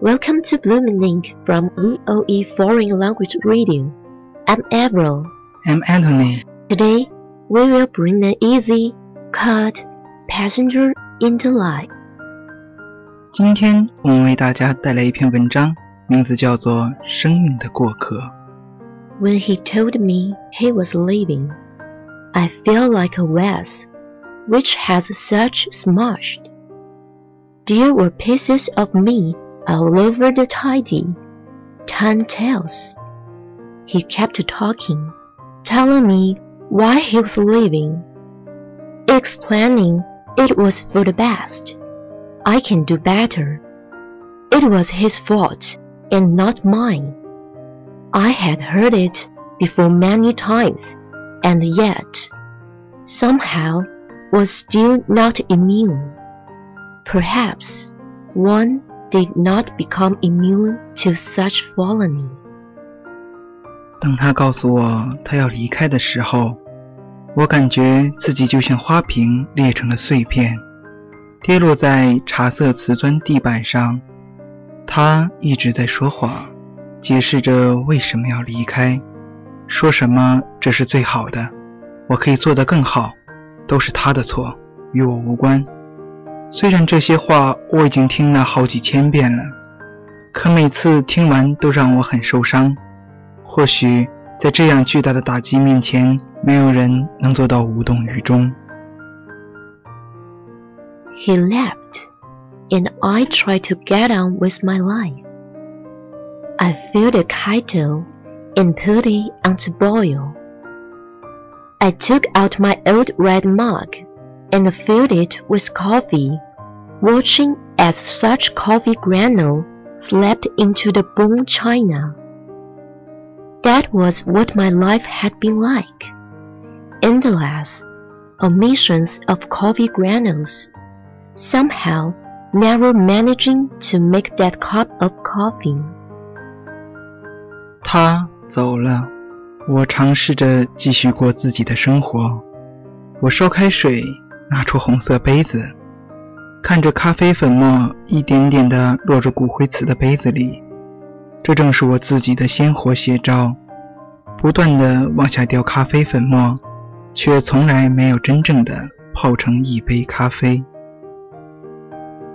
Welcome to Bloom in Ink from VOE Foreign Language Radio. I'm Avril. I'm Anthony. Today, we will bring an easy, cut, passenger into life. 今天我们为大家带来一篇文章，名字叫做《生命的过客》。When he told me he was leaving, I felt like a vase which has such smashed. There were pieces of me all over the tidy, ten tails. He kept talking, telling me why he was leaving, explaining it was for the best. I can do better. It was his fault and not mine. I had heard it before many times, and yet, somehow, was still not immune. Perhaps one did not become immune to such folly. 当他告诉我他要离开的时候，我感觉自己就像花瓶裂成了碎片，跌落在茶色瓷砖地板上。他一直在说谎，解释着为什么要离开，说什么这是最好的，我可以做得更好，都是他的错，与我无关。虽然这些话我已经听了好几千遍了，可每次听完都让我很受伤。或许在这样巨大的打击面前，没有人能做到无动于衷。 He left, and I tried to get on with my life. I filled a kettle and put it on to boil. I took out my old red mug and filled it with coffee, watching as such coffee granule slipped into the bone china. That was what my life had been like. Endless omissions of coffee granules, somehow never managing to make that cup of coffee. 他走了，我尝试着继续过自己的生活。我烧开水，拿出红色杯子， 看着咖啡粉末一点点地落入骨灰瓷的杯子里，这正是我自己的鲜活写照。不断地往下掉咖啡粉末，却从来没有真正的泡成一杯咖啡。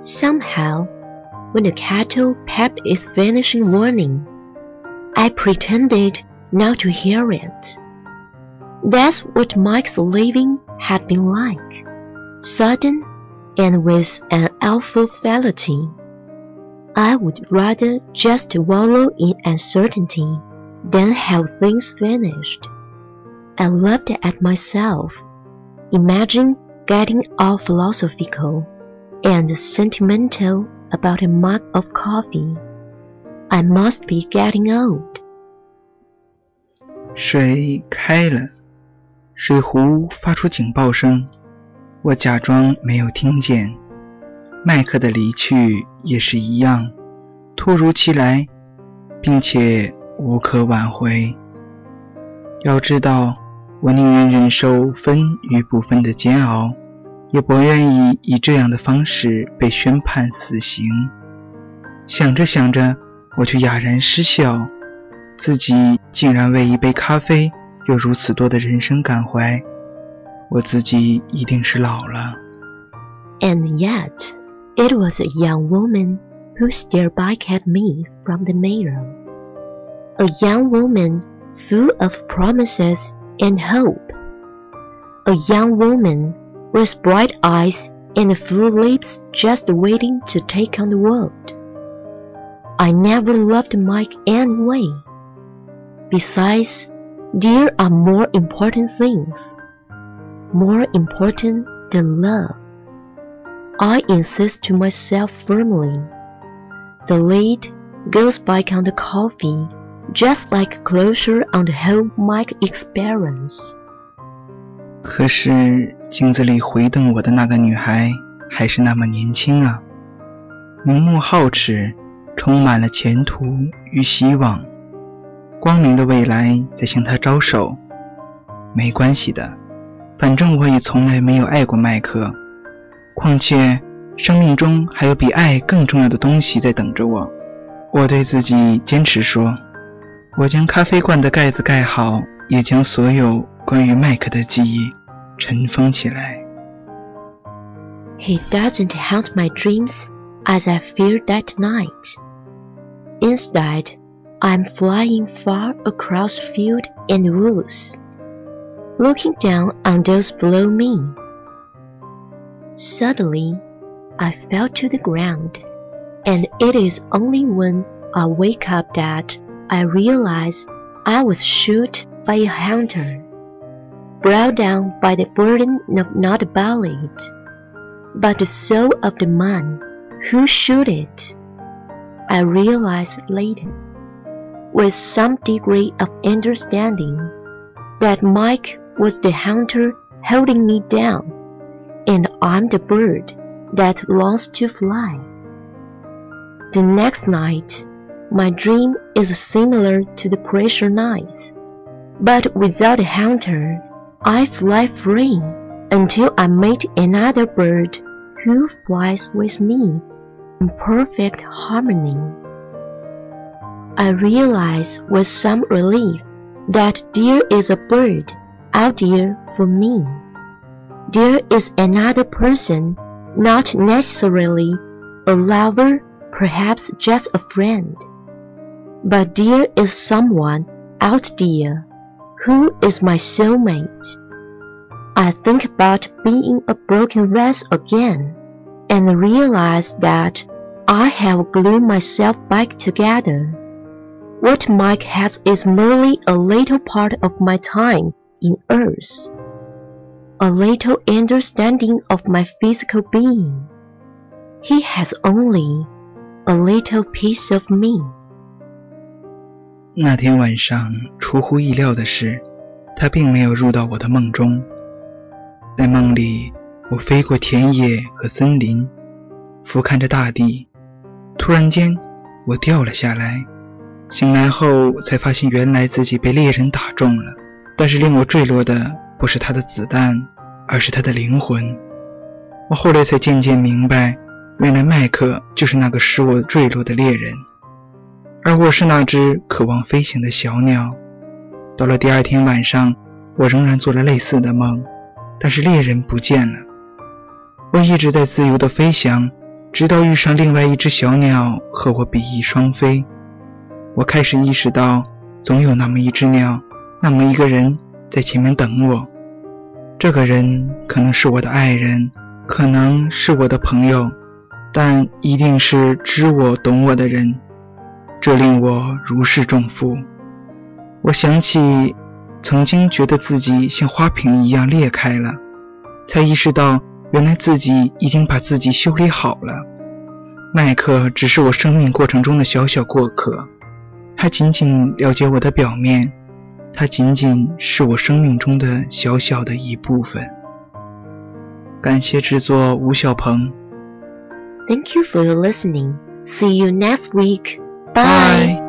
Somehow, when the kettle pepped its vanishing warning, I pretended not to hear it. That's what Mike's leaving had been like sudden and with an awful fatality. I would rather just wallow in uncertainty then have things finished. I laughed at myself, imagine getting all philosophical and sentimental about a mug of coffee. I must be getting old. 水开了，水壶发出警报声， 我假装没有听见。麦克的离去也是一样，突如其来，并且无可挽回。要知道，我宁愿忍受分与不分的煎熬，也不愿意以这样的方式被宣判死刑。想着想着，我就哑然失笑，自己竟然为一杯咖啡有如此多的人生感怀。我自己一定是老了。 And yet, it was a young woman who stared back at me from the mirror. A young woman full of promises and hope. A young woman with bright eyes and full lips just waiting to take on the world. I never loved Mike anyway. Besides, there are more important things. More important than love. I insist to myself firmly. The lid goes back on the coffee, just like closure on the whole Mike experience. 可是镜子里回瞪我的那个女孩还是那么年轻啊，明目皓齿，充满了前途与希望，光明的未来在向她招手。没关系的，反正我也从来没有爱过麦克。况且，生命中还有比爱更重要的东西在等着我。我对自己坚持说。我将咖啡罐的盖子盖好，也将所有关于麦克的记忆尘封起来。He doesn't haunt my dreams as I feared that night. Instead, I'm flying far across field and woods, looking down on those below me. Suddenly, I fell to the ground, and it is only when I wake up that I realize I was shot by a hunter, brought down by the burden of not about it, but the soul of the man who shot it. I realized later, with some degree of understanding, that Mike was the hunter holding me down, and I'm the bird that longs to fly. The next night, my dream is similar to the previous nights, but without a hunter, I fly free until I meet another bird who flies with me in perfect harmony. I realize with some relief that there is a bird out there for me. There is another person, not necessarily a lover, perhaps just a friend. But there is someone out there who is my soulmate. I think about being a broken vase again and realize that I have glued myself back together. What Mike has is merely a little part of my time in Earth, a little understanding of my physical being. He has only a little piece of me. 那天晚上，出乎意料的是，他并没有入到我的梦中。在梦里，我飞过田野和森林，俯瞰着大地。突然间，我掉了下来。醒来后才发现，原来自己被猎人打中了。但是令我坠落的不是他的子弹，而是他的灵魂。我后来才渐渐明白，原来麦克就是那个使我坠落的猎人。而我是那只渴望飞行的小鸟。到了第二天晚上，我仍然做了类似的梦，但是猎人不见了。我一直在自由地飞翔，直到遇上另外一只小鸟和我比翼双飞。我开始意识到，总有那么一只鸟，那么一个人在前面等我。这个人可能是我的爱人，可能是我的朋友，但一定是知我、懂我的人。这令我如释重负。我想起曾经觉得自己像花瓶一样裂开了，才意识到原来自己已经把自己修理好了。麦克只是我生命过程中的小小过客，他仅仅了解我的表面，他仅仅是我生命中的小小的一部分。感谢制作吴小鹏。Thank you for your listening. See you next week. Bye.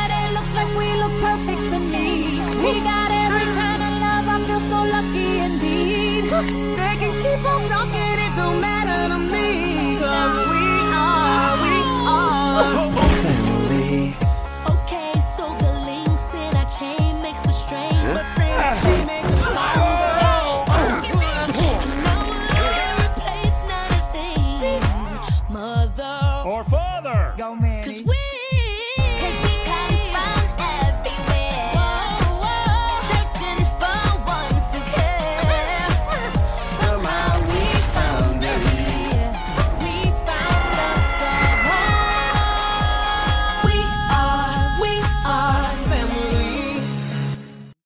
Or father. Cause we